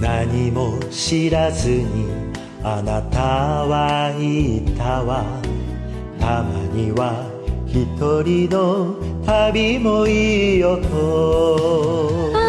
何も知らずにあなたは言ったわ。たまには一人の旅もいいよと。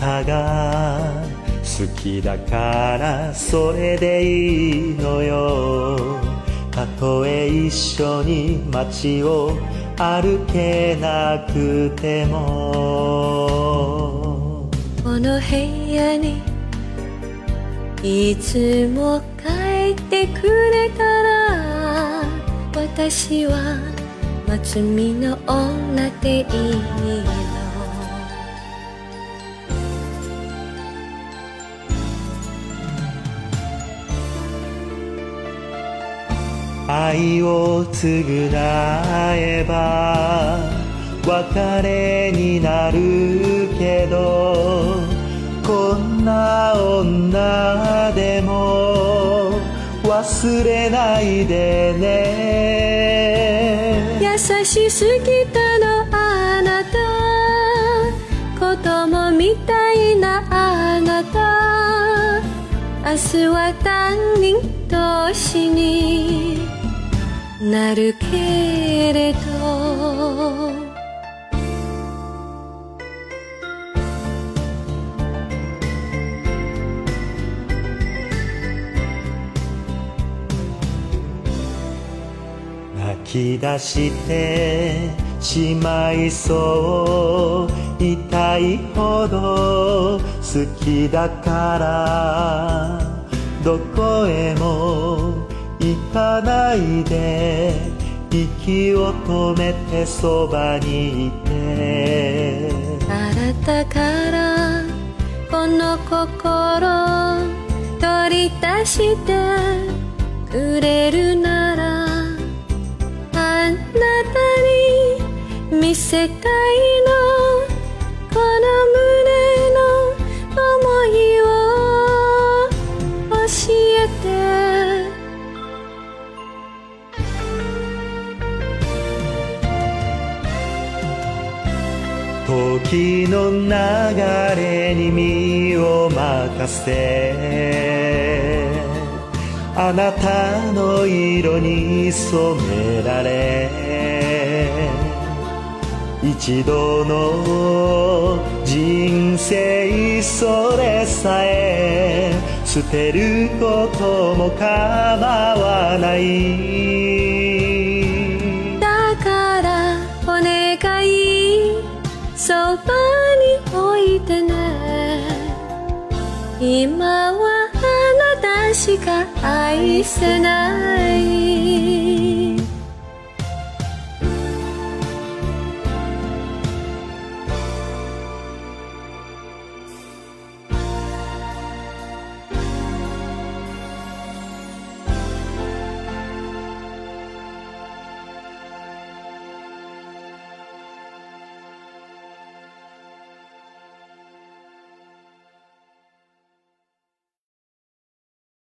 たが好きだからそれでいいのよ。たとえ一緒に街を歩けなくても。この部屋にいつも帰ってくれたら私は松見の女でいい愛を償えば別れになるけどこんな女でも忘れないでね。優しすぎたのあなた。子供みたいなあなた。明日は担任同士に。なるけれど。泣き出してしまいそう痛いほど好きだからどこへも行かないで。息を止めてそばにいて。あなたからこの心取り出してくれるならあなたに見せたいの。時の流れに身を任せあなたの色に染められ一度の人生それさえ捨てることも構わない。今はあなたしか愛せない。